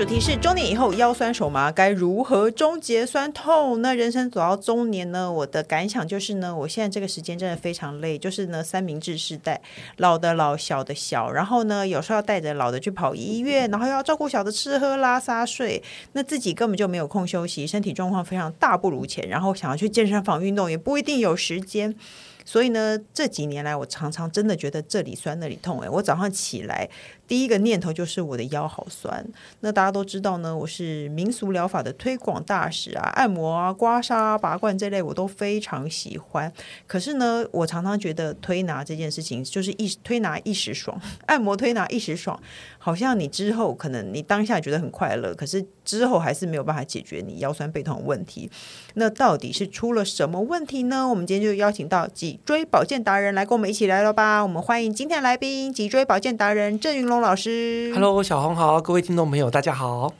主题是中年以后腰酸手麻该如何终结酸痛？那人生走到中年呢？我的感想就是呢，我现在这个时间真的非常累，就是呢三明治时代，老的老，小的小，然后呢有时候要带着老的去跑医院，然后要照顾小的吃喝拉撒睡，那自己根本就没有空休息，身体状况非常大不如前，然后想要去健身房运动也不一定有时间。所以呢，这几年来，我常常真的觉得这里酸那里痛。哎，我早上起来第一个念头就是我的腰好酸。那大家都知道呢，我是民俗疗法的推广大使啊，按摩啊、刮痧、拔罐这类我都非常喜欢。可是呢，我常常觉得推拿这件事情就是一推拿一时爽，按摩推拿一时爽，好像你之后可能你当下觉得很快乐，可是之后还是没有办法解决你腰酸背痛的问题。那到底是出了什么问题呢？我们今天就邀请到脊椎保健达人来跟我们一起来了吧。我们欢迎今天的来宾，脊椎保健达人郑云龙老师。Hello，小红好，各位听众朋友，大家好。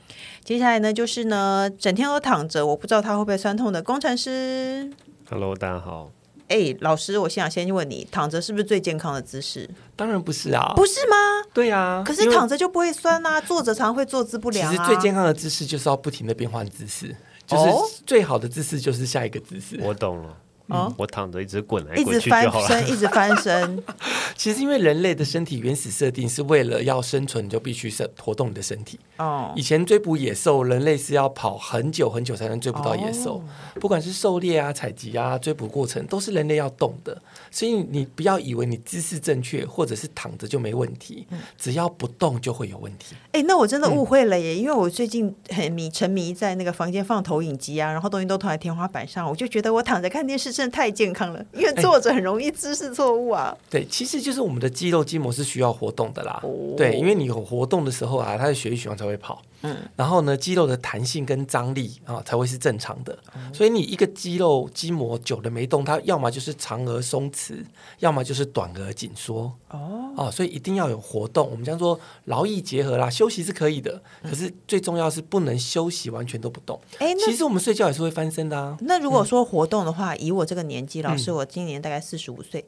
接下来呢，就是呢，整天都躺着，我不知道他会不会酸痛的工程师。Hello，大家好。哎，老师，我想先问你，躺着是不是最健康的姿势？当然不是啊，不是吗？对啊，可是躺着就不会酸啊，坐着常会坐姿不良啊。其实最健康的姿势就是要不停的变换姿势。就是最好的姿势就是下一个姿势。我懂了。嗯，我躺着一直滚来滚去就好了，一直翻身，一直翻身。其实因为人类的身体原始设定是为了要生存，就必须是活动你的身体。哦，以前追捕野兽，人类是要跑很久很久才能追捕到野兽。哦，不管是狩猎啊、采集啊、追捕过程，都是人类要动的。所以你不要以为你姿势正确或者是躺着就没问题，嗯，只要不动就会有问题。哎，那我真的误会了耶，嗯，因为我最近很迷沉迷在那个房间放投影机啊，然后东西都投在天花板上，我就觉得我躺着看电视。真的太健康了，因为坐着很容易姿势错误啊。对，其实就是我们的肌肉筋膜是需要活动的啦。哦、对，因为你有活动的时候啊，它的血液循环才会跑。嗯，然后呢，肌肉的弹性跟张力啊才会是正常的。嗯、所以你一个肌肉筋膜久了没动，它要么就是长而松弛，要么就是短而紧缩。哦，啊，所以一定要有活动。我们讲说劳逸结合啦，休息是可以的，可是最重要是不能休息完全都不动。哎，其实我们睡觉也是会翻身的啊。那如果说活动的话，嗯、以我这个年纪，老师，我今年大概四十五岁，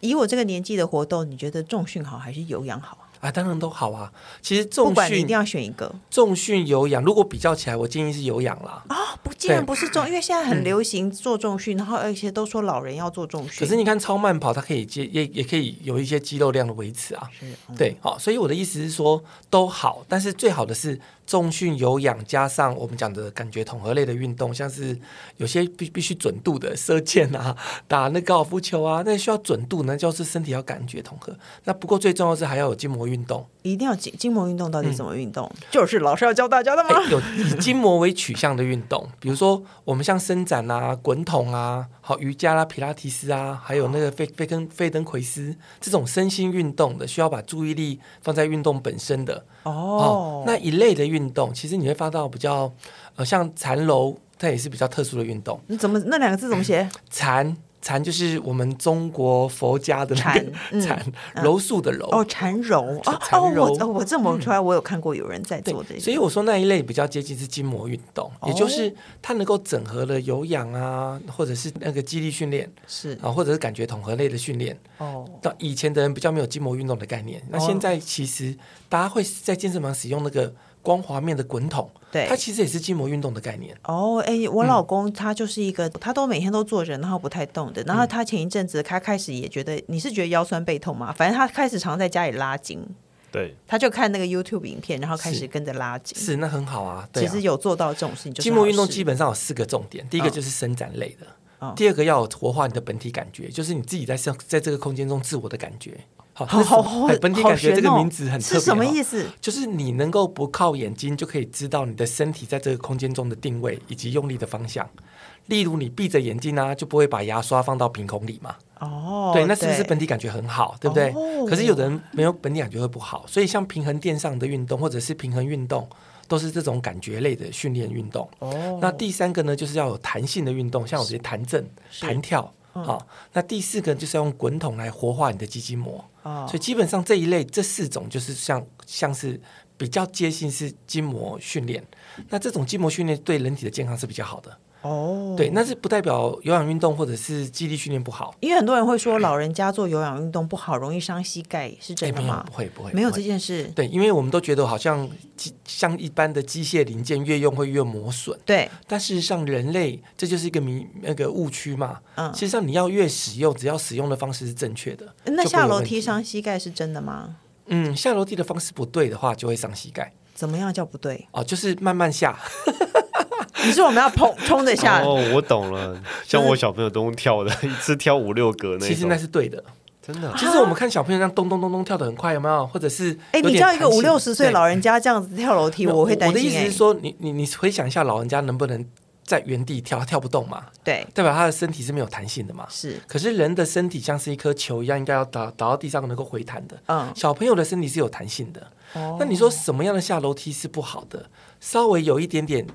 以我这个年纪的活动，你觉得重训好还是有氧好？啊，当然都好啊。其实重训，一定要选一个。重训有氧，如果比较起来，我建议是有氧啦。啊、哦，不，既然不是重，因为现在很流行做重训，嗯、然后而且都说老人要做重训。可是你看超慢跑，它可以接，也也可以有一些肌肉量的维持啊。对，好，所以我的意思是说都好，但是最好的是。重训有氧加上我们讲的感觉统合类的运动，像是有些必必须准度的射箭啊，打那高尔夫球啊，那需要准度呢，就是身体要感觉统合。那不过最重要是还要有筋膜运动，一定要筋筋膜运动。到底怎么运动？嗯、就是老师要教大家的吗？欸、有以筋膜为取向的运动，比如说我们像伸展啊、滚筒啊、好瑜伽啦、啊、皮拉提斯啊，还有那个费费根费登奎斯这种身心运动的，需要把注意力放在运动本身的哦，哦，那一类的。运动其实你会发到比较，呃，像残楼，它也是比较特殊的运动。你怎么那两个字怎么写？禅禅就是我们中国佛家的禅 禅柔术的柔。哦，禅柔 哦哦，我我这么出来，我有看过有人在做这个，所以我说那一类比较接近是筋膜运动，也就是它能够整合了有氧啊，或者是那个肌力训练是。啊，或者是感觉统合类的训练。哦。到以前的人比较没有筋膜运动的概念，那现在其实大家会在健身房使用那个。光滑面的滚筒，对，它其实也是筋膜运动的概念。哦，哎，我老公他就是一个，嗯、他都每天都坐着，然后不太动的。然后他前一阵子，他开始也觉得，你是觉得腰酸背痛吗？反正他开始常在家里拉筋。对，他就看那个 YouTube 影片，然后开始跟着拉筋。是，那很好啊。对啊，其实有做到这种事情，筋膜运动基本上有四个重点，第一个就是伸展类的，哦、第二个要活化你的本体感觉，就是你自己在上在这个空间中自我的感觉。好，好，好，好，本体感觉这个名字很特别，是什么意思？就是你能够不靠眼睛就可以知道你的身体在这个空间中的定位以及用力的方向。例如，你闭着眼睛呢、啊，就不会把牙刷放到鼻孔里嘛。哦，对，那是不是本体感觉很好，对，对不对？哦、可是有的人没有本体感觉会不好，所以像平衡垫上的运动或者是平衡运动，都是这种感觉类的训练运动。哦，那第三个呢，就是要有弹性的运动，像我这些弹震、弹跳。好、哦，那第四个就是要用滚筒来活化你的肌筋膜。哦，所以基本上这一类这四种就是像像是比较接近是筋膜训练。那这种筋膜训练对人体的健康是比较好的。哦，oh. 对，那是不代表有氧运动或者是肌力训练不好，因为很多人会说老人家做有氧运动不好，容易伤膝盖，是真的吗？不会，不会，没有这件事。对，因为我们都觉得好像像一般的机械零件越用会越磨损，对。但事实上，人类这就是一个迷那个误区嘛。嗯，其实上你要越使用，只要使用的方式是正确的。那下楼梯伤膝盖是真的吗？嗯，下楼梯的方式不对的话，就会伤膝盖。怎么样叫不对？哦，就是慢慢下。你说我们要砰冲着下哦，我懂了。像我小朋友都跳的，一次跳五六格那，其实那是对的，真的。其实我们看小朋友这样咚咚咚咚跳的很快，有没有？或者是哎，你叫一个五六十岁老人家这样子跳楼梯，我会担心。我的意思是说，你你你回想一下，老人家能不能在原地跳？跳不动嘛？对，代表他的身体是没有弹性的嘛？是。可是人的身体像是一颗球一样，应该要打打到地上能够回弹的。嗯，小朋友的身体是有弹性的。哦，那你说什么样的下楼梯是不好的？稍微有一点点。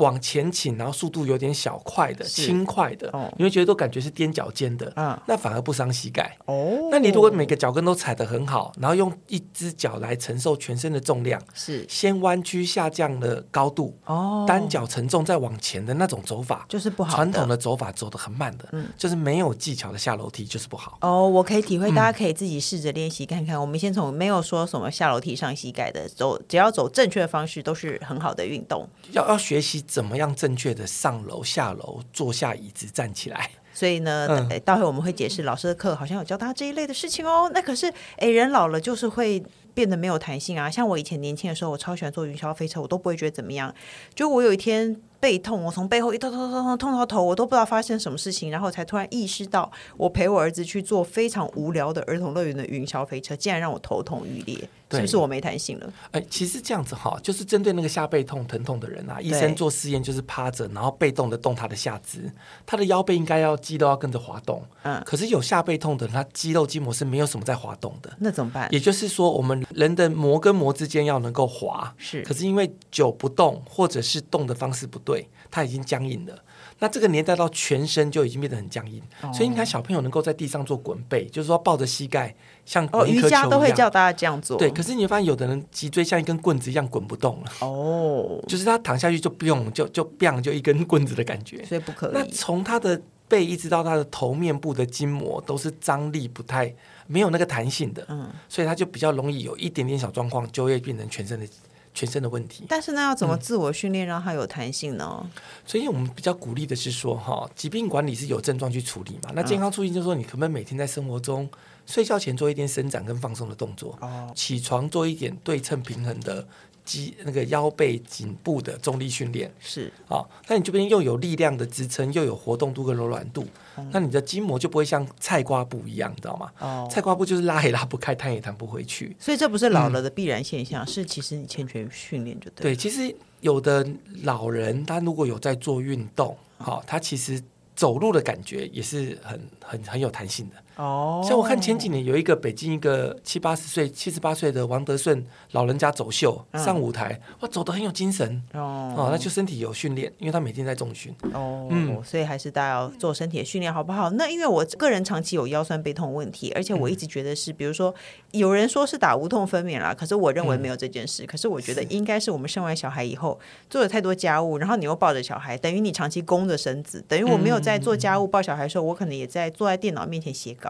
往前倾，然后速度有点小快的、轻快的，哦你会觉得都感觉是踮脚尖的，那反而不伤膝盖。哦，那你如果每个脚跟都踩得很好，然后用一只脚来承受全身的重量，是先弯曲下降的高度，哦，单脚承重再往前的那种走法，就是不好。传统的走法走得很慢的，嗯，就是没有技巧的下楼梯就是不好。哦，我可以体会，大家可以自己试着练习看看。我们先从没有说什么下楼梯伤膝盖的，走只要走正确的方式都是很好的运动。要要学习怎么样正确的上楼、下楼、坐下椅子、站起来。所以呢，嗯、待会我们会解释老师的课好像有教他这一类的事情哦。那可是，哎，人老了就是会变得没有弹性啊。像我以前年轻的时候，我超喜欢坐云霄飞车，我都不会觉得怎么样。就我有一天。背痛，我从背后一痛痛痛痛痛到头，我都不知道发生什么事情，然后才突然意识到，我陪我儿子去坐非常无聊的儿童乐园的云霄飞车，竟然让我头痛欲裂，是不是我没弹性了？哎，其实这样子哈，就是针对那个下背痛疼痛的人啊，医生做试验就是趴着，然后被动的动他的下肢，他的腰背应该要肌肉要跟着滑动，嗯，可是有下背痛的人，他肌肉筋膜是没有什么在滑动的，那怎么办？也就是说，我们人的膜跟膜之间要能够滑，是，可是因为久不动或者是动的方式不对。他已经僵硬了，那这个年代到全身就已经变得很僵硬，哦、所以你看小朋友能够在地上做滚背，就是说抱着膝盖像滚一颗球一样，哦，瑜伽都会叫大家这样做。对，可是你会发现有的人脊椎像一根棍子一样滚不动了。哦，就是他躺下去就不用，就就不就一根棍子的感觉，所以不可以。那从他的背一直到他的头面部的筋膜都是张力不太没有那个弹性的，嗯，所以他就比较容易有一点点小状况就会变成全身的。全身的问题，但是那，要怎么自我训练让它有弹性呢？嗯，所以我们比较鼓励的是说，哈，疾病管理是有症状去处理嘛。那健康促进就是说，你可不可以每天在生活中睡觉前做一点伸展跟放松的动作，哦，起床做一点对称平衡的。肌那个腰背颈部的重力训练是啊，那你这边又有力量的支撑，又有活动度跟柔软度，嗯、那你的筋膜就不会像菜瓜布一样，你知道吗？哦，菜瓜布就是拉也拉不开，弹也弹不回去。所以这不是老了的必然现象，嗯、是其实你欠缺训练就对。对，其实有的老人他如果有在做运动，好、哦，他其实。走路的感觉也是很很很有弹性的哦。像我看前几年有一个北京一个七八十岁、七十八岁的王德顺老人家走秀上舞台，哇，走的很有精神哦。那就身体有训练，因为他每天在重训哦。嗯，所以还是大家要做身体的训练，好不好？那因为我个人长期有腰酸背痛问题，而且我一直觉得是，比如说有人说是打无痛分娩啦，可是我认为没有这件事。可是我觉得应该是我们生完小孩以后做了太多家务，然后你又抱着小孩，等于你长期弓着身子，等于我没有在。在做家务抱小孩的时候，我可能也在坐在电脑面前写稿。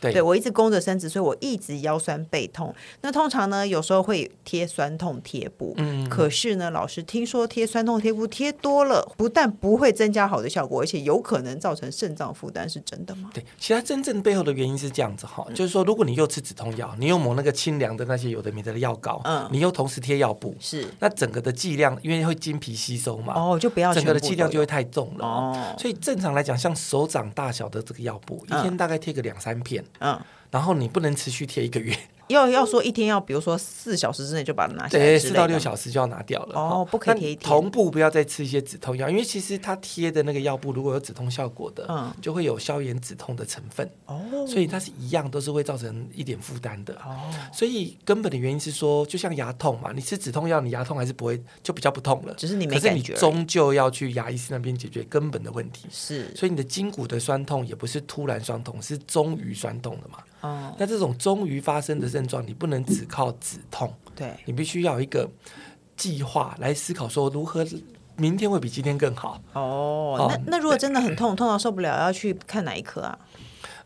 对，对我一直弓着身子，所以我一直腰酸背痛。那通常呢，有时候会贴酸痛贴布。嗯，可是呢，老师听说贴酸痛贴布贴多了，不但不会增加好的效果，而且有可能造成肾脏负担，是真的吗？对，其实它真正背后的原因是这样子哈，嗯、就是说，如果你又吃止痛药，你又抹那个清凉的那些有的没的的药膏，嗯，你又同时贴药布，是，那整个的剂量因为会经皮吸收嘛，哦，就不要整个的剂量就会太重了。哦，所以正常来讲，像手掌大小的这个药布，嗯、一天大概贴个两三片，嗯。然后你不能持续贴一个月。要要说一天要，比如说四小时之内就把它拿下来，对，四到六小时就要拿掉了。哦，不可以贴一天。同步不要再吃一些止痛药，因为其实它贴的那个药布如果有止痛效果的，嗯，就会有消炎止痛的成分。哦，所以它是一样，都是会造成一点负担的。哦，所以根本的原因是说，就像牙痛嘛，你吃止痛药，你牙痛还是不会就比较不痛了，只是你没感觉。可是你终究要去牙医师那边解决根本的问题。是，所以你的筋骨的酸痛也不是突然酸痛，是终于酸痛的嘛。哦，那这种终于发生的症状，你不能只靠止痛，对，你必须要有一个计划来思考，说如何明天会比今天更好。哦，哦那那如果真的很痛，痛到受不了，要去看哪一科啊？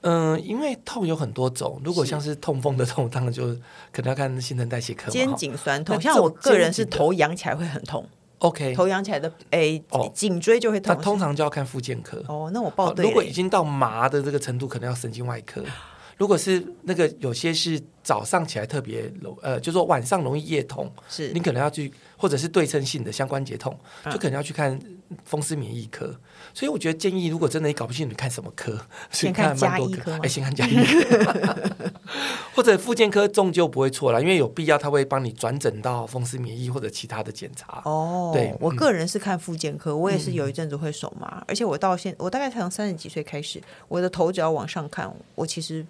嗯，因为痛有很多种，如果像是痛风的痛，当然就可能要看新陈代谢科。肩颈酸痛，像我个人是头仰起来会很痛。OK，头仰起来的，诶，哦颈椎就会痛。那通常就要看附件科。哦，那我报对。如果已经到麻的这个程度，可能要神经外科。如果是那个有些是早上起来特别容，呃，就是说晚上容易夜痛，是你可能要去，或者是对称性的相关节痛，就可能要去看风湿免疫科。嗯、所以我觉得建议，如果真的你搞不清楚你看什么科，先 看加医科，哎，先看加医科，或者附件科终究不会错了，因为有必要他会帮你转诊到风湿免疫或者其他的检查。哦，对，我个人是看附件科，我也是有一阵子会手麻，嗯、而且我到现我大概才从三十几岁开始，我的头只要往上看，我其实。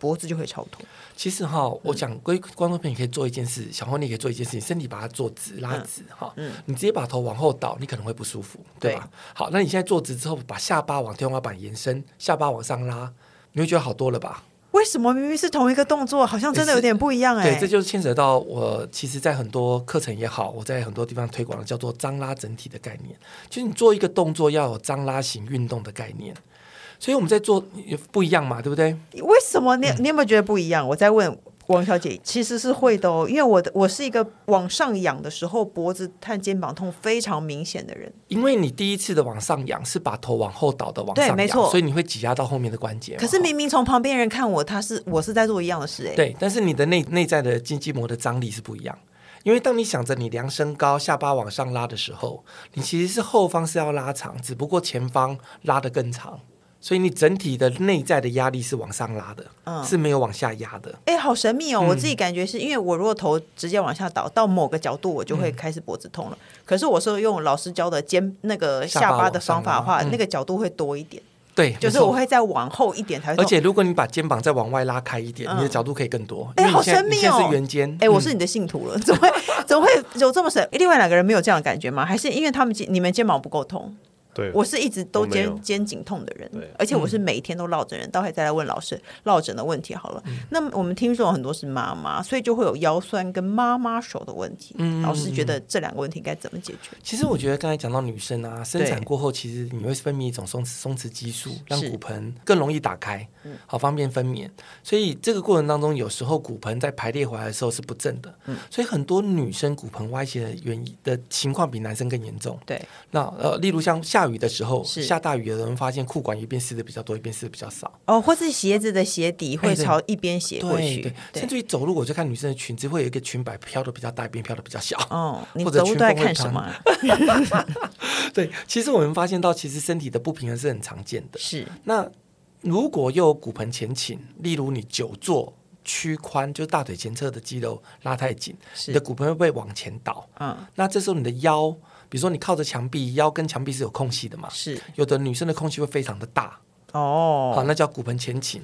脖子就会超痛。其实哈，我讲各位观众朋友可以做一件事，小红你可以做一件事情，身体把它坐直拉直哈。嗯。你直接把头往后倒，你可能会不舒服，对吧？好，那你现在坐直之后，把下巴往天花板延伸，下巴往上拉，你会觉得好多了吧？为什么明明是同一个动作，好像真的有点不一样哎？对，这就是牵扯到我其实，在很多课程也好，我在很多地方推广的叫做张拉整体的概念，就是你做一个动作要有张拉型运动的概念。所以我们在做也不一样嘛，对不对？为什么你你有没有觉得不一样？嗯、我在问王小姐，其实是会的哦，因为我的我是一个往上仰的时候脖子和肩膀痛非常明显的人。因为你第一次的往上仰是把头往后倒的往上仰，对，没错，所以你会挤压到后面的关节。可是明明从旁边人看我，他是我是在做一样的事哎。对，但是你的内内在的筋肌膜的张力是不一样，因为当你想着你量身高，下巴往上拉的时候，你其实是后方是要拉长，只不过前方拉得更长。所以你整体的内在的压力是往上拉的，嗯，是没有往下压的。哎，好神秘哦！嗯、我自己感觉是因为我如果头直接往下倒到某个角度，我就会开始脖子痛了。嗯、可是我是用老师教的肩那个下巴的方法的话，那个角度会多一点。对，就是我会再往后一点才会。而且如果你把肩膀再往外拉开一点，嗯、你的角度可以更多。哎，好神秘哦！是圆肩。哎，我是你的信徒了，怎么会怎么会有这么神？另外两个人没有这样的感觉吗？还是因为他们肩你们肩膀不够痛？对，我是一直都肩肩颈痛的人，而且我是每天都落枕人。待会再来问老师落枕的问题好了。那么我们听说很多是妈妈，所以就会有腰酸跟妈妈手的问题。嗯老师觉得这两个问题该怎么解决？其实我觉得刚才讲到女生啊，生产过后其实你会分泌一种松松弛激素，让骨盆更容易打开，好方便分娩。所以这个过程当中，有时候骨盆在排列回来的时候是不正的。嗯所以很多女生骨盆歪斜的原因的情况比男生更严重。对，那呃，例如像下雨的时候，下大雨的人发现裤管一边湿的比较多，一边湿的比较少。哦，或是鞋子的鞋底会朝一边斜过去。对，甚至于走路，我就看女生的裙子会有一个裙摆飘的比较大，一边飘的比较小。哦，你走路都在看什么？对，其实我们发现到，其实身体的不平衡是很常见的。是。那如果又有骨盆前倾，例如你久坐屈髋，就是大腿前侧的肌肉拉太紧，你的骨盆会不会往前倒？嗯。那这时候你的腰。比如说你靠着墙壁，腰跟墙壁是有空隙的嘛？是。有的女生的空隙会非常的大哦，好，那叫骨盆前倾，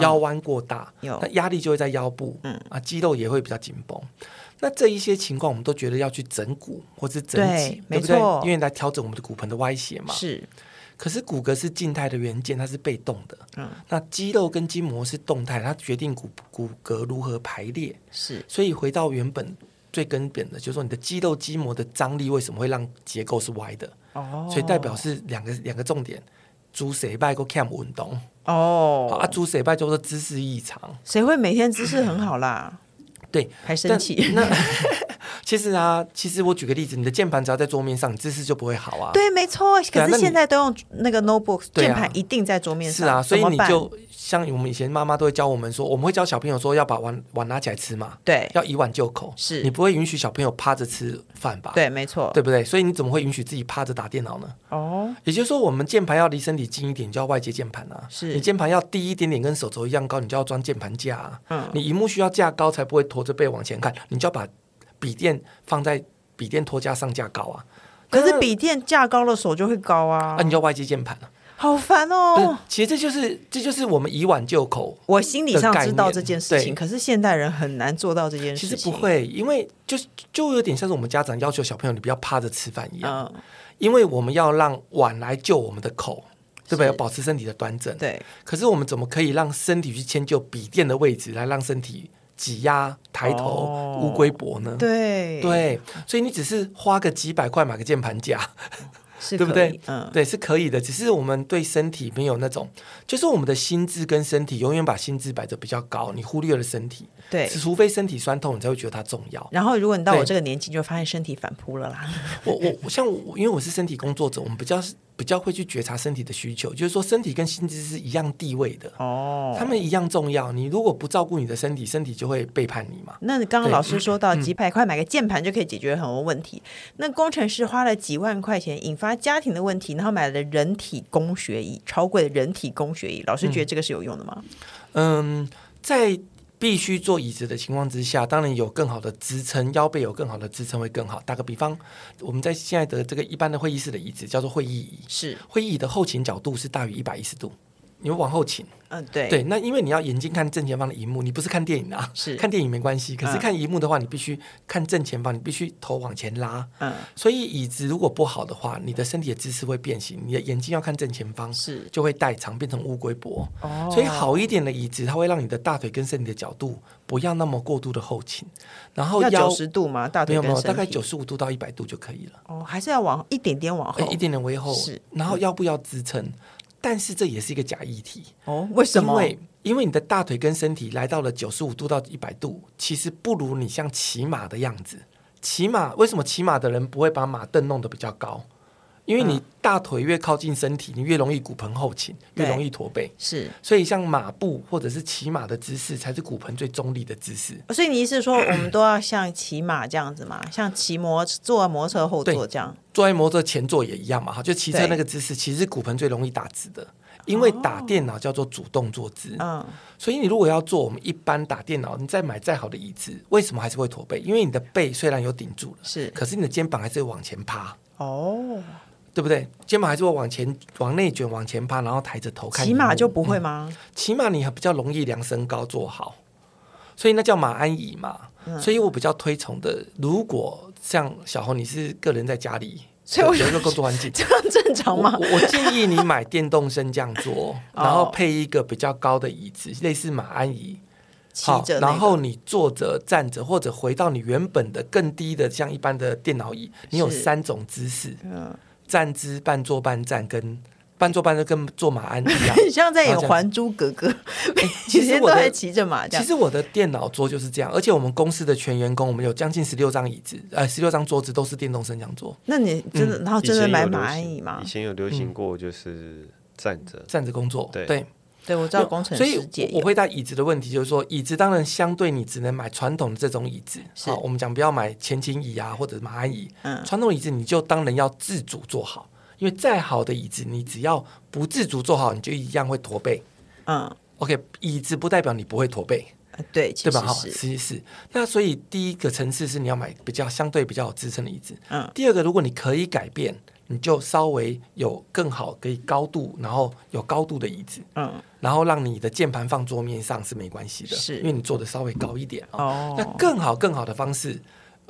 腰弯过大，有那压力就会在腰部，嗯啊，肌肉也会比较紧绷。那这一些情况，我们都觉得要去整骨或是整脊，对不对？因为来调整我们的骨盆的歪斜嘛。是。可是骨骼是静态的元件，它是被动的。嗯。那肌肉跟筋膜是动态，它决定骨骨骼如何排列。是。所以回到原本。最根本的就是说，你的肌肉筋膜的张力为什么会让结构是歪的？哦，所以代表是两个两个重点：猪谁拜过 cam 运动哦，啊，猪谁拜就是姿势异常。谁会每天姿势很好啦？对，还生气？那 其实啊，其实我举个例子，你的键盘只要在桌面上，你姿势就不会好啊。对，没错。可是现在都用那个 notebook，键盘一定在桌面上。是啊，所以你就。像我们以前妈妈都会教我们说，我们会教小朋友说要把碗碗拿起来吃嘛，对，要以碗就口，是你不会允许小朋友趴着吃饭吧？对，没错，对不对？所以你怎么会允许自己趴着打电脑呢？哦，也就是说，我们键盘要离身体近一点，你就要外接键盘啊。是你键盘要低一点点，跟手肘一样高，你就要装键盘架啊。嗯，你荧幕需要架高才不会驼着背往前看，你就要把笔电放在笔电托架上架高啊。可是笔电架高了，手就会高啊。啊、你叫外接键盘啊。好烦哦！其实这就是这就是我们以碗就口。我心理上知道这件事情，可是现代人很难做到这件事情。其实不会，因为就就有点像是我们家长要求小朋友你不要趴着吃饭一样，因为我们要让碗来救我们的口。对不对？要保持身体的端正。对。可是我们怎么可以让身体去迁就笔电的位置，来让身体挤压、抬头、哦、乌龟脖呢？对对。所以你只是花个几百块买个键盘架。是对不对？嗯，对，是可以的。只是我们对身体没有那种，就是我们的心智跟身体永远把心智摆着比较高，你忽略了身体。对，除非身体酸痛，你才会觉得它重要。然后，如果你到我这个年纪，就发现身体反扑了啦。我我我像我，因为我是身体工作者，我们比较是。比较会去觉察身体的需求，就是说身体跟心智是一样地位的哦，他们一样重要。你如果不照顾你的身体，身体就会背叛你嘛。那刚刚老师说到几百块买个键盘就可以解决很多问题，嗯、那工程师花了几万块钱引发家庭的问题，然后买了人体工学椅，超贵的人体工学椅，老师觉得这个是有用的吗？嗯，在。必须坐椅子的情况之下，当然有更好的支撑，腰背有更好的支撑会更好。打个比方，我们在现在的这个一般的会议室的椅子叫做会议椅，是会议椅的后倾角度是大于一百一十度。你会往后倾，嗯，对，对，那因为你要眼睛看正前方的荧幕，你不是看电影啊，是。看电影没关系，可是看荧幕的话，你必须看正前方，你必须头往前拉，嗯，所以椅子如果不好的话，你的身体的姿势会变形，你的眼睛要看正前方，是。就会代偿变成乌龟脖，哦，所以好一点的椅子，它会让你的大腿跟身体的角度不要那么过度的后倾，然后要九十度吗？大腿？没有没有，大概九十五度到一百度就可以了，哦，还是要往一点点往后，一点点微后，是，然后腰部要支撑。但是这也是一个假议题哦？为什么？因为因为你的大腿跟身体来到了九十五度到一百度，其实不如你像骑马的样子。骑马为什么骑马的人不会把马凳弄得比较高？因为你大腿越靠近身体，你越容易骨盆后倾，越容易驼背。是，所以像马步或者是骑马的姿势，才是骨盆最中立的姿势。所以你意思是说，我们都要像骑马这样子嘛？像骑摩坐摩托车后座这样？坐在摩托车前座也一样嘛？哈，就骑车那个姿势，其实骨盆最容易打直的。因为打电脑叫做主动坐姿，嗯，所以你如果要做我们一般打电脑，你再买再好的椅子，为什么还是会驼背？因为你的背虽然有顶住了，是，可是你的肩膀还是会往前趴，哦，对不对？肩膀还是会往前往内卷往前趴，然后抬着头看。起码就不会吗？起码你还比较容易量身高坐好，所以那叫马鞍椅嘛。所以我比较推崇的，如果像小红，你是个人在家里。所以我觉得工作环境 这样正常吗？我，我建议你买电动升降桌，然后配一个比较高的椅子，类似马鞍椅。好，然后你坐着、站着，或者回到你原本的更低的，像一般的电脑椅，你有三种姿势：站姿、半坐半站跟。半坐半坐跟坐马鞍一样，像在演《还珠格格》欸。其实我在骑着马。其实我的电脑桌就是这样，而且我们公司的全员工，我们有将近十六张椅子，呃，十六张桌子都是电动升降桌。那你真的，嗯、然后真的买马鞍椅吗？以前有流行过，就是站着、嗯、站着工作。对对，对，我知道工程师。所以我回答椅子的问题，就是说椅子当然相对你只能买传统的这种椅子。好，我们讲不要买前倾椅啊，或者马鞍椅。嗯，传统椅子你就当然要自主坐好。因为再好的椅子，你只要不自主坐好，你就一样会驼背。嗯，OK，椅子不代表你不会驼背，对，对吧？好，其实是。那所以第一个层次是你要买比较相对比较有支撑的椅子。嗯。第二个，如果你可以改变，你就稍微有更好可以高度，然后有高度的椅子。嗯。然后让你的键盘放桌面上是没关系的，是因为你坐的稍微高一点。哦。那更好更好的方式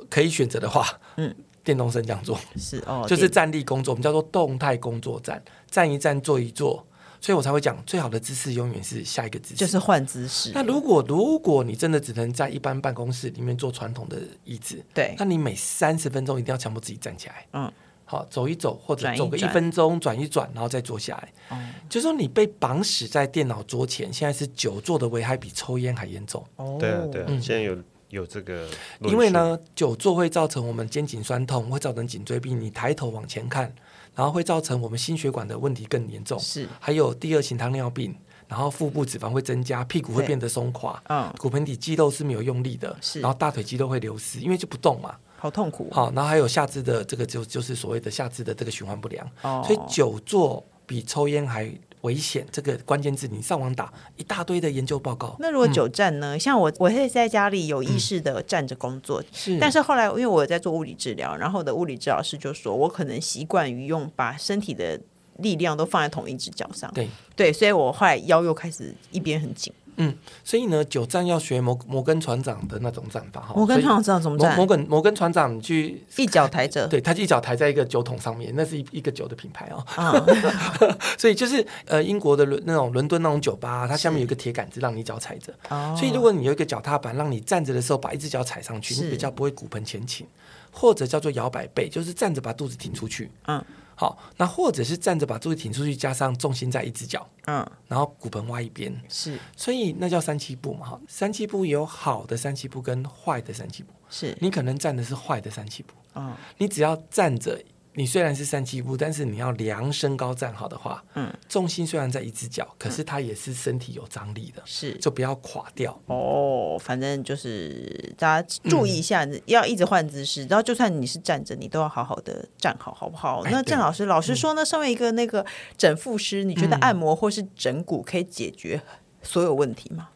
可以选择的话，嗯。电动升降桌是哦，就是站立工作，我们叫做动态工作站，站一站，坐一坐，所以我才会讲最好的姿势永远是下一个姿势，就是换姿势。那如果如果你真的只能在一般办公室里面坐传统的椅子，对，那你每三十分钟一定要强迫自己站起来，嗯，好，走一走或者走个一分钟，转一转，然后再坐下来。哦，就是说你被绑死在电脑桌前，现在是久坐的危害比抽烟还严重。哦，对啊，对啊，现在有。有这个，因为呢，久坐会造成我们肩颈酸痛，会造成颈椎病。你抬头往前看，然后会造成我们心血管的问题更严重。是，还有第二型糖尿病，然后腹部脂肪会增加，屁股会变得松垮。嗯，骨盆底肌肉是没有用力的。是，然后大腿肌肉会流失，因为就不动嘛，好痛苦。好，然后还有下肢的这个就就是所谓的下肢的这个循环不良。哦，所以久坐比抽烟还。危险这个关键字，你上网打一大堆的研究报告。那如果久站呢？嗯、像我，我会在家里有意识的站着工作。嗯、是，但是后来因为我在做物理治疗，然后我的物理治疗师就说，我可能习惯于用把身体的力量都放在同一只脚上。对对，所以我后来腰又开始一边很紧。嗯，所以呢，久站要学摩摩根船长的那种站法哈。摩根船长怎么站？摩根摩根船长你去一脚抬着，对，他一脚抬在一个酒桶上面，那是一一个酒的品牌哦。嗯、所以就是呃，英国的伦那种伦敦那种酒吧，它下面有一个铁杆子让你脚踩着。哦。所以如果你有一个脚踏板，让你站着的时候把一只脚踩上去，你比较不会骨盆前倾，或者叫做摇摆背，就是站着把肚子挺出去。嗯。好，那或者是站着把肚子挺出去，加上重心在一只脚，嗯，然后骨盆歪一边，是，所以那叫三七步嘛。哈，三七步有好的三七步跟坏的三七步，是你可能站的是坏的三七步，嗯，你只要站着。你虽然是三七步，但是你要量身高站好的话，嗯，重心虽然在一只脚，可是它也是身体有张力的，是，就不要垮掉。哦，反正就是大家注意一下，嗯、要一直换姿势，然后就算你是站着，你都要好好的站好，好不好？哎、那郑老师，老师说呢，身为一个那个整复师，你觉得按摩或是整骨可以解决所有问题吗？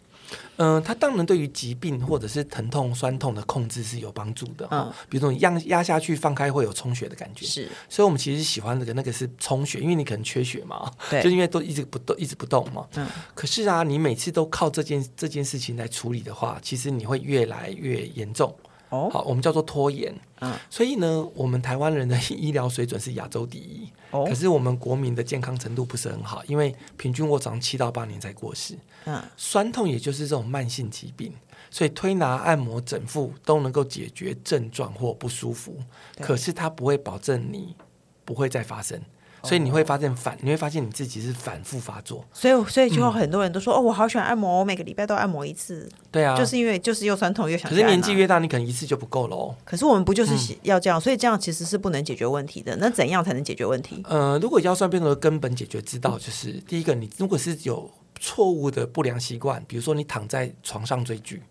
嗯、呃，它当然对于疾病或者是疼痛、酸痛的控制是有帮助的。嗯，比如说你压压下去放开会有充血的感觉。是，所以我们其实喜欢那个那个是充血，因为你可能缺血嘛。对，就因为都一直不动，一直不动嘛。嗯。可是啊，你每次都靠这件这件事情来处理的话，其实你会越来越严重。哦。好，我们叫做拖延。嗯。所以呢，我们台湾人的医疗水准是亚洲第一。哦。可是我们国民的健康程度不是很好，因为平均卧床七到八年才过世。嗯，酸痛也就是这种慢性疾病，所以推拿、按摩、整腹都能够解决症状或不舒服，可是它不会保证你不会再发生，所以你会发现反，你会发现你自己是反复发作。所以，所以就很多人都说、嗯、哦，我好喜欢按摩，我每个礼拜都按摩一次。对啊，就是因为就是又酸痛又想。可是年纪越大，你可能一次就不够了哦。可是我们不就是要这样？所以这样其实是不能解决问题的。那怎样才能解决问题？呃，如果腰酸背痛的根本解决之道，就是、嗯、第一个，你如果是有。错误的不良习惯，比如说你躺在床上追剧，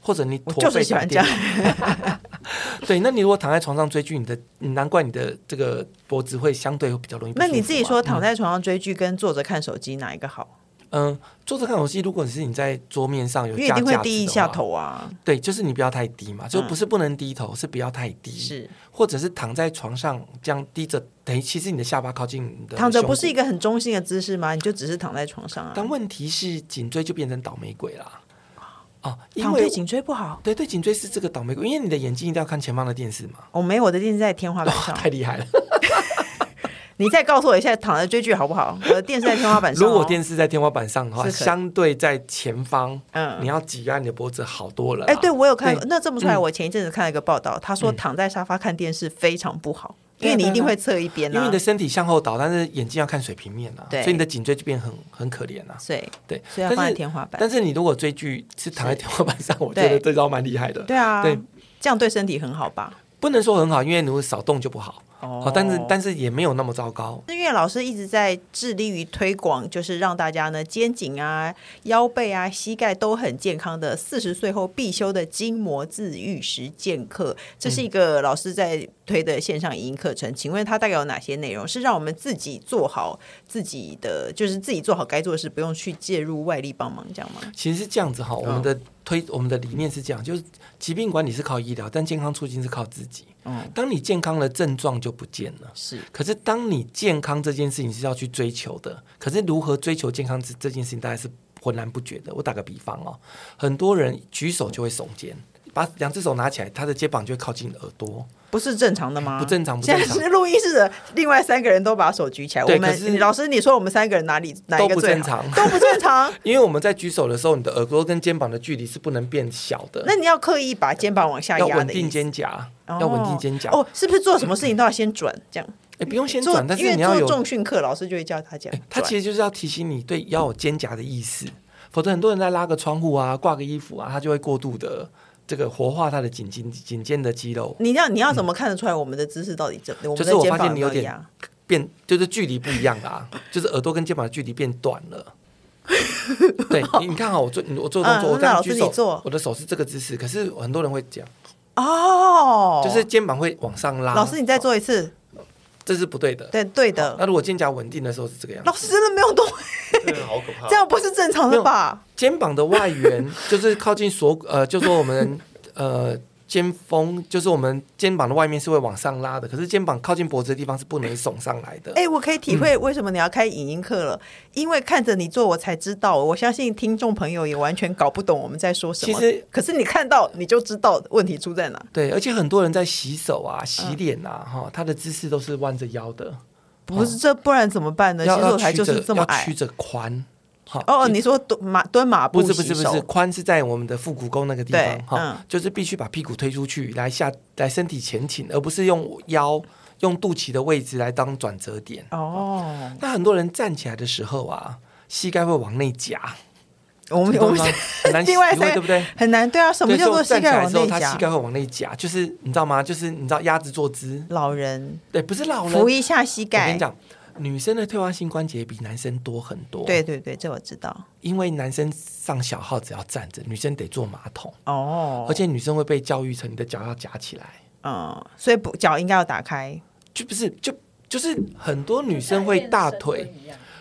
或者你驼背打电脑。对，那你如果躺在床上追剧，你的你难怪你的这个脖子会相对会比较容易、啊。那你自己说，躺在床上追剧跟坐着看手机哪一个好？嗯，坐着看手机，如果你是你在桌面上有架，一定会低一下头啊。对，就是你不要太低嘛，就不是不能低头，嗯、是不要太低。是，或者是躺在床上这样低着，等于其实你的下巴靠近你的。躺着不是一个很中性的姿势吗？你就只是躺在床上啊。但问题是颈椎就变成倒霉鬼了。哦，因为颈椎不好。对对，颈椎是这个倒霉鬼，因为你的眼睛一定要看前方的电视嘛。我、哦、没，我的电视在天花板上。太厉害了。你再告诉我一下，躺着追剧好不好？我的电视在天花板上、哦。如果电视在天花板上的话，相对在前方，嗯，你要挤压你的脖子好多了。哎，对我有看，那这么说来，我前一阵子看了一个报道，他说躺在沙发看电视非常不好，因为你一定会侧一边、啊，因为你的身体向后倒，但是眼睛要看水平面啊，对，所以你的颈椎就变很很可怜啊。对对，所以要放在天花板。但是你如果追剧是躺在天花板上，我觉得这招蛮厉害的。对啊，对，这样对身体很好吧？不能说很好，因为如果少动就不好。哦，但是但是也没有那么糟糕。因为老师一直在致力于推广，就是让大家呢肩颈啊、腰背啊、膝盖都很健康的四十岁后必修的筋膜自愈实践课，这是一个老师在推的线上影音课程。请问他大概有哪些内容？是让我们自己做好自己的，就是自己做好该做的事，不用去介入外力帮忙，这样吗？其实是这样子哈，我们的推我们的理念是这样，就是疾病管理是靠医疗，但健康促进是靠自己。嗯，当你健康的症状就不见了。是，可是当你健康这件事情是要去追求的，可是如何追求健康这这件事情，大概是浑然不觉的。我打个比方哦，很多人举手就会耸肩，把两只手拿起来，他的肩膀就会靠近耳朵，不是正常的吗？不正常，不正常。现在是录音室的另外三个人都把手举起来，我们老师，你说我们三个人哪里哪一个正常，都不正常。因为我们在举手的时候，你的耳朵跟肩膀的距离是不能变小的。那你要刻意把肩膀往下压，要稳定肩胛。要稳定肩胛哦，是不是做什么事情都要先转这样？哎，不用先转，但是你要有重训课，老师就会教他讲。他其实就是要提醒你对要有肩胛的意思，否则很多人在拉个窗户啊、挂个衣服啊，他就会过度的这个活化他的颈肩颈肩的肌肉。你要你要怎么看得出来我们的姿势到底怎？就是我发现你有点变，就是距离不一样啦，就是耳朵跟肩膀的距离变短了。对，你看好我做我做动作，我这样举手，我的手是这个姿势，可是很多人会讲。哦，就是肩膀会往上拉。老师，你再做一次，这是不对的。对，对的。那如果肩胛稳定的时候是这个样子。老师真的没有动，这个好可怕。这样不是正常的吧？肩膀的外缘 就是靠近锁，呃，就说我们呃肩峰，就是我们肩膀的外面是会往上拉的，可是肩膀靠近脖子的地方是不能耸上来的。哎、欸，我可以体会为什么你要开影音课了，嗯、因为看着你做，我才知道。我相信听众朋友也完全搞不懂我们在说什么。其实，可是你看到你就知道问题出在哪。对，而且很多人在洗手啊、洗脸啊，哈、嗯，他的姿势都是弯着腰的。不是这，不然怎么办呢？洗手台就是这么矮，曲着宽。好哦，你说蹲马蹲马步，不是不是不是，宽是在我们的腹股沟那个地方哈，就是必须把屁股推出去来下来身体前倾，而不是用腰用肚脐的位置来当转折点。哦。那很多人站起来的时候啊，膝盖会往内夹，我们我们很难 体会对不对？很难对啊，什么叫做膝盖往内夹？他膝盖会往内夹，就是你知道吗？就是你知道鸭子坐姿，老人对，不是老人扶一下膝盖。我跟你讲。女生的退化性关节比男生多很多。对对对，这我知道。因为男生上小号只要站着，女生得坐马桶。哦。而且女生会被教育成你的脚要夹起来。嗯。所以不脚应该要打开。就不是就就是很多女生会大腿，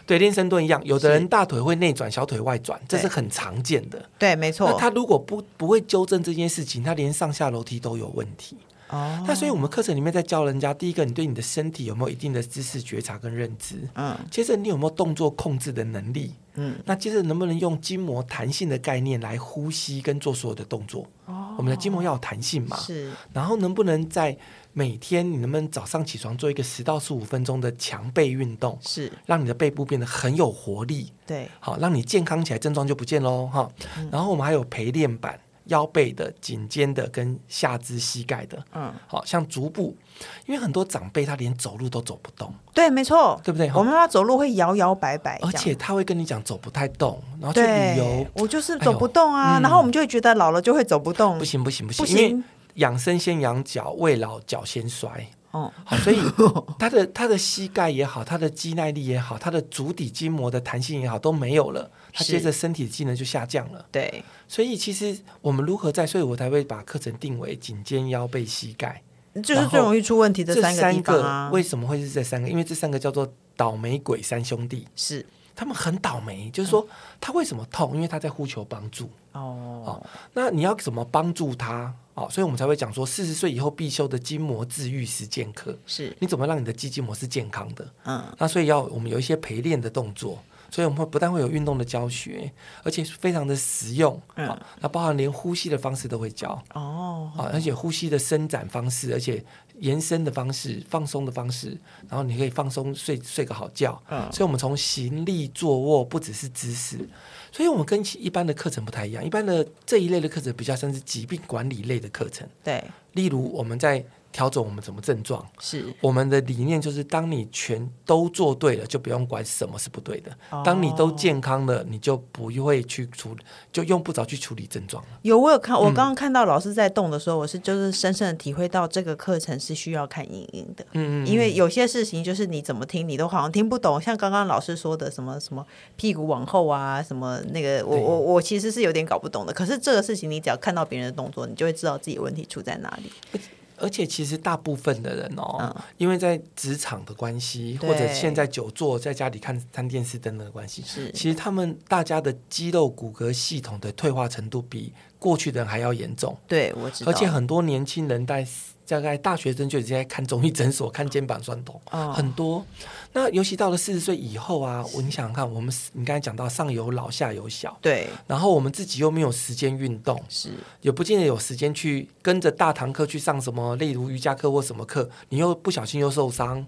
对，练深蹲一样。有的人大腿会内转，小腿外转，这是很常见的。对，没错。那他如果不不会纠正这件事情，他连上下楼梯都有问题。哦，那所以我们课程里面在教人家，第一个，你对你的身体有没有一定的知识觉察跟认知？嗯，接着你有没有动作控制的能力？嗯，那接着能不能用筋膜弹性的概念来呼吸跟做所有的动作？哦，我们的筋膜要有弹性嘛？是。然后能不能在每天你能不能早上起床做一个十到十五分钟的强背运动？是，让你的背部变得很有活力。对，好，让你健康起来，症状就不见喽。哈，然后我们还有陪练版。腰背的、颈肩的跟下肢膝盖的，嗯，好像足部，因为很多长辈他连走路都走不动，对，没错，对不对？我妈妈走路会摇摇摆摆，而且他会跟你讲走不太动，然后去旅游，我就是走不动啊，哎嗯、然后我们就会觉得老了就会走不动，不行不行不行，不行，因为养生先养脚，未老脚先衰。哦，好，所以 他的他的膝盖也好，他的肌耐力也好，他的足底筋膜的弹性也好都没有了，他接着身体的机能就下降了。对，所以其实我们如何在，所以我才会把课程定为颈肩腰背膝盖，就是最容易出问题的三个地方啊。为什么会是这三个？因为这三个叫做倒霉鬼三兄弟，是他们很倒霉，就是说他为什么痛？因为他在呼求帮助。哦，哦，那你要怎么帮助他？哦，所以我们才会讲说，四十岁以后必修的筋膜治愈实践课，是你怎么让你的肌筋膜是健康的？嗯，那所以要我们有一些陪练的动作，所以我们会不但会有运动的教学，而且非常的实用。嗯，哦，那包含连呼吸的方式都会教。哦，啊，而且呼吸的伸展方式，而且延伸的方式、放松的方式，然后你可以放松睡睡个好觉。嗯，所以我们从行立坐卧不只是姿势。所以我们跟一般的课程不太一样，一般的这一类的课程比较像是疾病管理类的课程。对，例如我们在。调整我们怎么症状？是我们的理念就是，当你全都做对了，就不用管什么是不对的。哦、当你都健康了，你就不会去处理，就用不着去处理症状了。有，我有看，我刚刚看到老师在动的时候，嗯、我是就是深深的体会到这个课程是需要看影音的。嗯，嗯嗯，因为有些事情就是你怎么听，你都好像听不懂。像刚刚老师说的什么什么屁股往后啊，什么那个，我我我其实是有点搞不懂的。可是这个事情，你只要看到别人的动作，你就会知道自己问题出在哪里。而且其实大部分的人哦，嗯、因为在职场的关系，或者现在久坐在家里看看电视等等的关系，是其实他们大家的肌肉骨骼系统的退化程度比过去的人还要严重。对，我知道。而且很多年轻人在。大概大学生就已经在看中医诊所，看肩膀酸痛，哦、很多。那尤其到了四十岁以后啊，我你想想看，我们你刚才讲到上有老下有小，对。然后我们自己又没有时间运动，是，也不见得有时间去跟着大堂课去上什么，例如瑜伽课或什么课，你又不小心又受伤，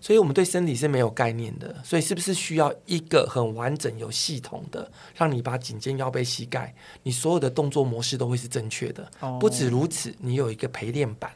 所以我们对身体是没有概念的。所以是不是需要一个很完整、有系统的，让你把颈肩腰背膝盖，你所有的动作模式都会是正确的。哦、不止如此，你有一个陪练板。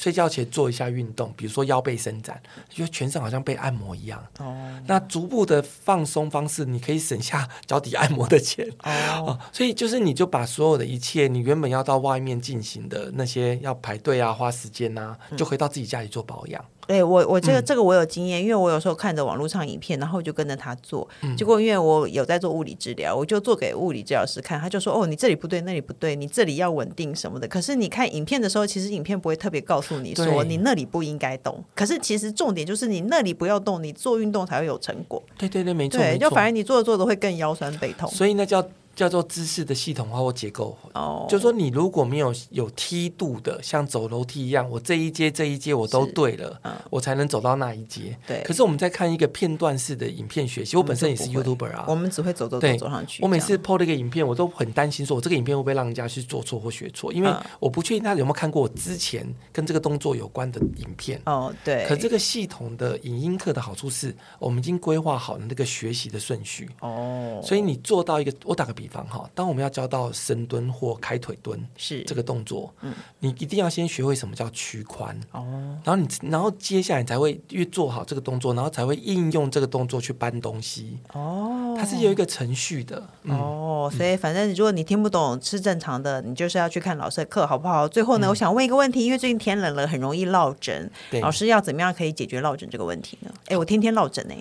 睡觉前做一下运动，比如说腰背伸展，觉得全身好像被按摩一样。哦，那逐步的放松方式，你可以省下脚底按摩的钱。哦，哦，所以就是你就把所有的一切，你原本要到外面进行的那些要排队啊、花时间啊，就回到自己家里做保养。对我，我这个这个我有经验，因为我有时候看着网络上影片，然后就跟着他做。结果因为我有在做物理治疗，我就做给物理治疗师看，他就说：“哦，你这里不对，那里不对，你这里要稳定什么的。”可是你看影片的时候，其实影片不会特别告诉你说你那里不应该动。可是其实重点就是你那里不要动，你做运动才会有成果。对对对，没错。对，就反而你做着做着会更腰酸背痛。所以那叫。叫做姿势的系统化或结构。哦，就是说你如果没有有梯度的，像走楼梯一样，我这一阶这一阶我都对了，嗯，我才能走到那一阶。对。可是我们在看一个片段式的影片学习，我本身也是 YouTuber 啊，我们只会走走走走上去。我每次 PO 了一个影片，我都很担心说，我这个影片会不会让人家去做错或学错？因为我不确定他有没有看过我之前跟这个动作有关的影片。哦，对。可这个系统的影音课的好处是，我们已经规划好了那个学习的顺序。哦。所以你做到一个，我打个比方哈，当我们要教到深蹲或开腿蹲是。这个动作，嗯，你一定要先学会什么叫屈髋。哦，然后你然后接下来你才会越做好这个动作，然后才会应用这个动作去搬东西。哦，它是有一个程序的哦，所以反正如果你听不懂是正常的，你就是要去看老师的课好不好？最后呢，我想问一个问题，因为最近天冷了，很容易落枕，老师要怎么样可以解决落枕这个问题呢？哎，我天天落枕哎。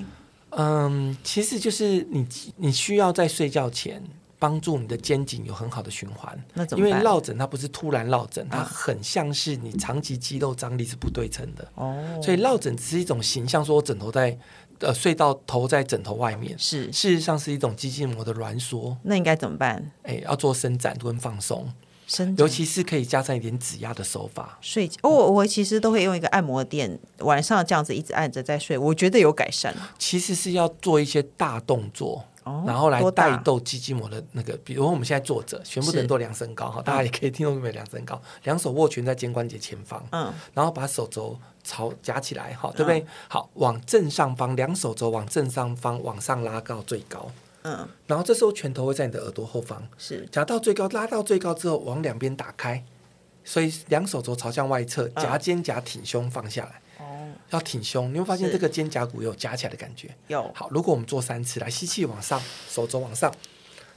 嗯，其实就是你你需要在睡觉前帮助你的肩颈有很好的循环。那怎么办？因为落枕它不是突然落枕，它很像是你长期肌肉张力是不对称的。哦，所以落枕只是一种形象，说我枕头在呃睡到头在枕头外面，是事实上是一种肌筋膜的挛缩。那应该怎么办？哎，要做伸展跟放松。尤其是可以加上一点指压的手法。睡哦，我其实都会用一个按摩垫，晚上这样子一直按着在睡，我觉得有改善。其实是要做一些大动作，哦、然后来带动肌筋膜的那个。比如我们现在坐着，全部人都量身高哈，大家也可以听懂没有？量身高，两手握拳在肩关节前方，嗯，然后把手肘朝夹起来，哈，对不对？嗯、好，往正上方，两手肘往正上方往上拉到最高。嗯，然后这时候拳头会在你的耳朵后方，是夹到最高，拉到最高之后往两边打开，所以两手肘朝向外侧，夹肩夹挺胸放下来。哦，要挺胸，你会发现这个肩胛骨有夹起来的感觉。有好，如果我们做三次，来吸气往上，手肘往上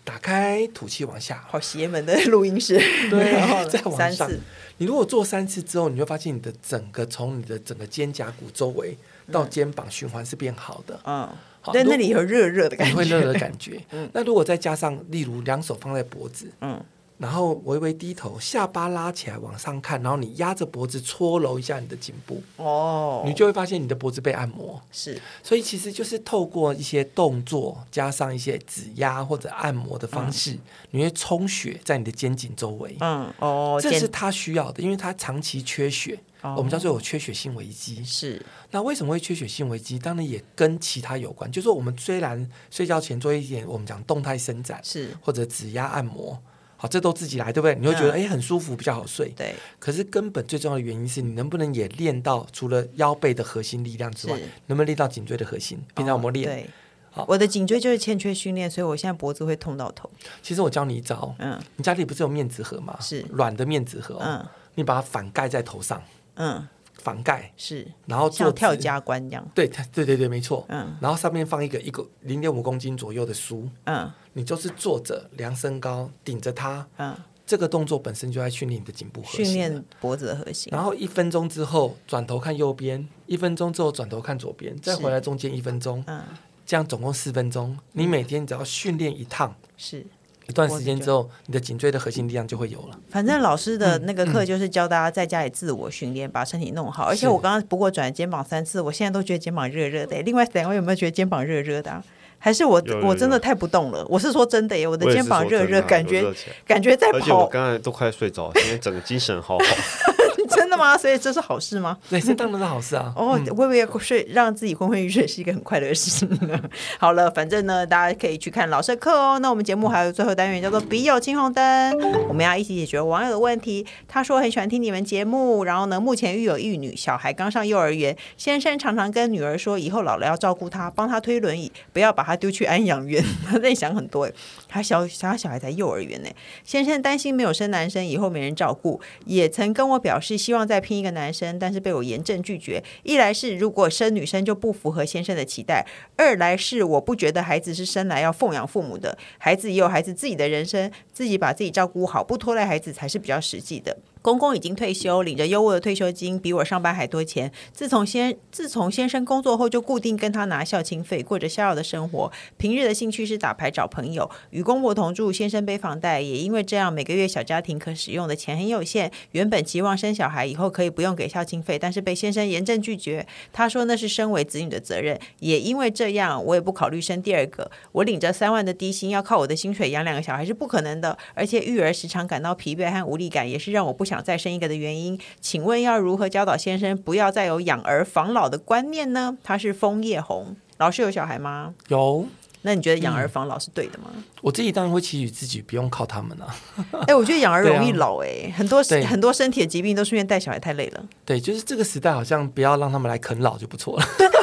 打开，吐气往下。好邪门的录音室，对，然后再往上。你如果做三次之后，你会发现你的整个从你的整个肩胛骨周围到肩膀循环是变好的。嗯。在那里有热热的感觉，会热热的感觉。嗯，那如果再加上，例如两手放在脖子，嗯，然后微微低头，下巴拉起来往上看，然后你压着脖子搓揉一下你的颈部，哦，你就会发现你的脖子被按摩。是，所以其实就是透过一些动作，加上一些指压或者按摩的方式，你会充血在你的肩颈周围。嗯，哦，这是他需要的，因为他长期缺血。我们叫做有缺血性危机，是。那为什么会缺血性危机？当然也跟其他有关。就是说我们虽然睡觉前做一点我们讲动态伸展，是或者指压按摩，好，这都自己来，对不对？你会觉得哎、嗯、很舒服，比较好睡。对。可是根本最重要的原因是你能不能也练到除了腰背的核心力量之外，能不能练到颈椎的核心？平常我们练。对。好，我的颈椎就是欠缺训练，所以我现在脖子会痛到头。其实我教你一招，嗯，你家里不是有面纸盒吗？是软的面纸盒，嗯，你把它反盖在头上，嗯。反盖是，然后做跳加关这样。对，对对对，没错。嗯，然后上面放一个一个零点五公斤左右的书。嗯，你就是坐着量身高，顶着它。嗯，这个动作本身就在训练你的颈部核心，训练脖子的核心。然后一分钟之后转头看右边，一分钟之后转头看左边，再回来中间一分钟。嗯，这样总共四分钟。你每天只要训练一趟。是。一段时间之后，你的颈椎的核心力量就会有了。反正老师的那个课就是教大家在家里自我训练，把身体弄好。而且我刚刚不过转肩膀三次，我现在都觉得肩膀热热的。另外两位有没有觉得肩膀热热的啊？还是我我真的太不动了？我是说真的耶，我的肩膀热热，感觉感觉在跑。而且我刚才都快睡着了，今天整个精神好好。真的吗？所以这是好事吗？对，这当然是好事啊。哦，会不会睡让自己昏昏欲睡是一个很快乐的事情呢？好了，反正呢，大家可以去看老师的课哦。那我们节目还有最后单元叫做“笔友青红灯”，我们要一起解决网友的问题。他说很喜欢听你们节目，然后呢，目前育有一女，小孩刚上幼儿园，先生常常跟女儿说，以后老了要照顾她，帮她推轮椅，不要把她丢去安养院。他在想很多哎，他小小小孩在幼儿园呢。先生担心没有生男生以后没人照顾，也曾跟我表示。希望再拼一个男生，但是被我严正拒绝。一来是如果生女生就不符合先生的期待；二来是我不觉得孩子是生来要奉养父母的，孩子也有孩子自己的人生，自己把自己照顾好，不拖累孩子才是比较实际的。公公已经退休，领着优渥的退休金，比我上班还多钱。自从先自从先生工作后，就固定跟他拿孝亲费，过着逍遥的生活。平日的兴趣是打牌、找朋友，与公婆同住。先生背房贷，也因为这样，每个月小家庭可使用的钱很有限。原本期望生小孩以后可以不用给孝亲费，但是被先生严正拒绝。他说那是身为子女的责任。也因为这样，我也不考虑生第二个。我领着三万的低薪，要靠我的薪水养两个小孩是不可能的。而且育儿时常感到疲惫和无力感，也是让我不想。想再生一个的原因，请问要如何教导先生不要再有养儿防老的观念呢？他是枫叶红老师，有小孩吗？有。那你觉得养儿防老是对的吗？嗯我自己当然会期许自己不用靠他们啊。哎、欸，我觉得养儿 容易老哎、欸，啊、很多很多身体的疾病都是因为带小孩太累了。对，就是这个时代好像不要让他们来啃老就不错了。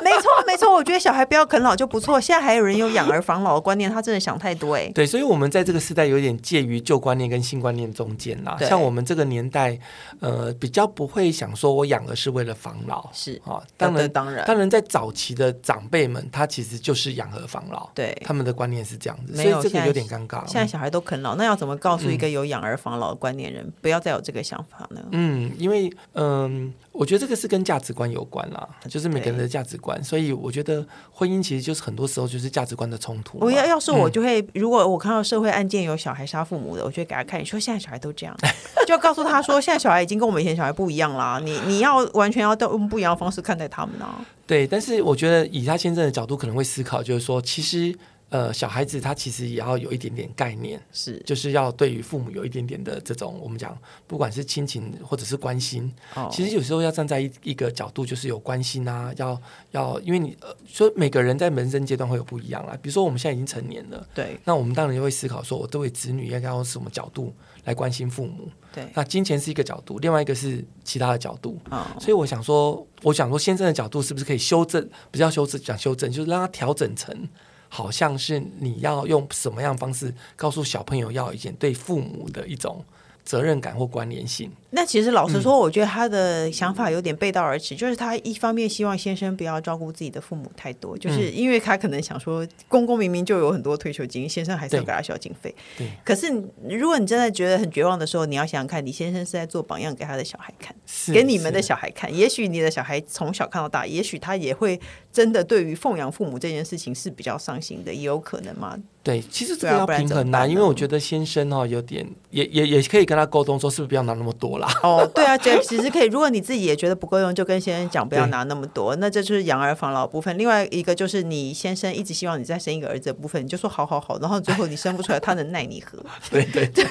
错，我觉得小孩不要啃老就不错。现在还有人有养儿防老的观念，他真的想太多哎、欸。对，所以我们在这个时代有点介于旧观念跟新观念中间啦。像我们这个年代，呃，比较不会想说我养儿是为了防老，是啊，当然当然，当然在早期的长辈们，他其实就是养儿防老，对，他们的观念是这样子，所以这个有点尴尬。现在小孩都啃老，那要怎么告诉一个有养儿防老的观念人，嗯、不要再有这个想法呢？嗯，因为嗯，我觉得这个是跟价值观有关啦，就是每个人的价值观，所以我觉得婚姻其实就是很多时候就是价值观的冲突。我要要是我就会，嗯、如果我看到社会案件有小孩杀父母的，我就会给他看，你说现在小孩都这样，就要告诉他说，现在小孩已经跟我们以前小孩不一样啦，你你要完全要用不一样的方式看待他们啊。对，但是我觉得以他先生的角度可能会思考，就是说其实。呃，小孩子他其实也要有一点点概念，是，就是要对于父母有一点点的这种我们讲，不管是亲情或者是关心，哦、其实有时候要站在一一个角度，就是有关心啊，要要，因为你呃，说每个人在人生阶段会有不一样啦。比如说我们现在已经成年了，对，那我们当然就会思考说，我作为子女应该用什么角度来关心父母？对，那金钱是一个角度，另外一个是其他的角度。哦、所以我想说，我想说，先生的角度是不是可以修正？不叫修正，讲修正，就是让他调整成。好像是你要用什么样方式告诉小朋友要一件对父母的一种责任感或关联性。那其实老实说，我觉得他的想法有点背道而驰。嗯、就是他一方面希望先生不要照顾自己的父母太多，就是因为他可能想说，公公明明就有很多退休金，先生还是要给他小经费。对。可是如果你真的觉得很绝望的时候，你要想想看，你先生是在做榜样给他的小孩看，是给你们的小孩看。也许你的小孩从小看到大，也许他也会真的对于奉养父母这件事情是比较上心的，也有可能嘛。对，其实这个要平衡呐，因为我觉得先生哦，有点也也也可以跟他沟通，说是不是不要拿那么多啦。哦，对啊，这其实可以。如果你自己也觉得不够用，就跟先生讲不要拿那么多。那这就是养儿防老部分。另外一个就是你先生一直希望你再生一个儿子的部分，你就说好好好，然后最后你生不出来，他能奈你何？对对 对，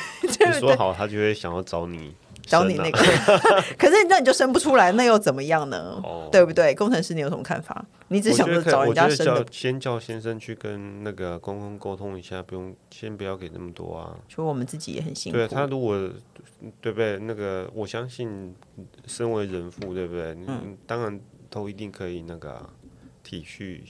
你说好，他就会想要找你。找你那个，可是那你就生不出来，那又怎么样呢？哦、对不对？工程师，你有什么看法？你只想着找人家生的。先叫先生去跟那个公公沟通一下，不用先不要给那么多啊。说我们自己也很辛苦。对他如果对不对？那个我相信，身为人父，对不对？嗯，当然都一定可以那个、啊、体恤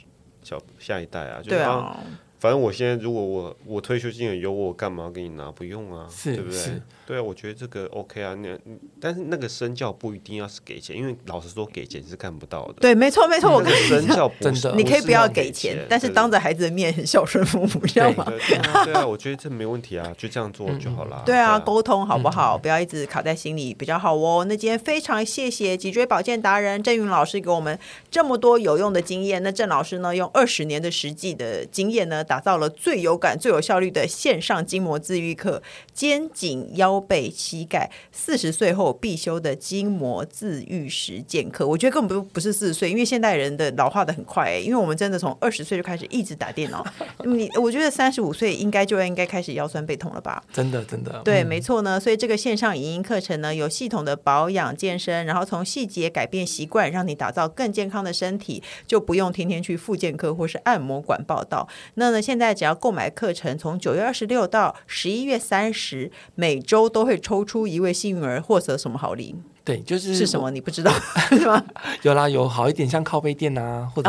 小下一代啊。对啊。反正我现在如果我我退休金有我干嘛给你拿？不用啊，对不对？是对啊，我觉得这个 OK 啊。那但是那个身教不一定要是给钱，因为老实说给钱是看不到的。对，没错没错，我跟你身教真的，你可以不要给钱，但是当着孩子的面很孝顺父母，知道吗？对啊，我觉得这没问题啊，就这样做就好了。对啊，沟通好不好？不要一直卡在心里比较好哦。那今天非常谢谢脊椎保健达人郑云老师给我们这么多有用的经验。那郑老师呢，用二十年的实际的经验呢，打造了最有有感最有效率的线上筋膜自愈课，肩颈腰背膝盖四十岁后必修的筋膜自愈实践课。我觉得根本不不是四十岁，因为现代人的老化的很快，欸，因为我们真的从二十岁就开始一直打电脑。你我觉得三十五岁应该就应该开始腰酸背痛了吧？真的真的，对，嗯、没错呢。所以这个线上影音课程呢，有系统的保养健身，然后从细节改变习惯，让你打造更健康的身体，就不用天天去复健科或是按摩馆报道。那呢，现在只要购。买课程从九月二十六到十一月三十，每周都会抽出一位幸运儿，获得什么好礼？对，就是是什么？你不知道是吗？有啦，有好一点，像靠背垫啊，或者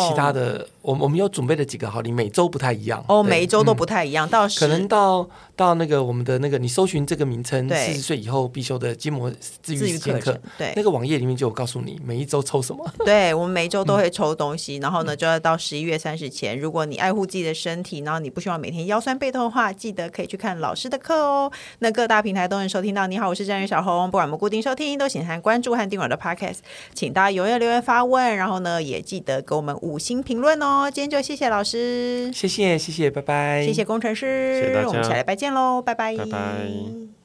其他的。Oh. 我我们有准备了几个好礼，每周不太一样。哦，每一周都不太一样。嗯、到可能到到那个我们的那个，你搜寻这个名称，四十岁以后必修的筋膜治愈课程，对，那个网页里面就有告诉你每一周抽什么。对，我们每一周都会抽东西，嗯、然后呢，就要到十一月三十前。如果你爱护自己的身体，然后你不希望每天腰酸背痛的话，记得可以去看老师的课哦。那各大平台都能收听到。你好，我是詹宇小红。不管我们固定收听，都请按关注和订阅我的 Podcast。请大家踊跃留言发问，然后呢，也记得给我们五星评论哦。今天就谢谢老师，谢谢谢谢，拜拜，谢谢工程师，谢谢大家，我们下礼拜见喽，拜拜，拜拜。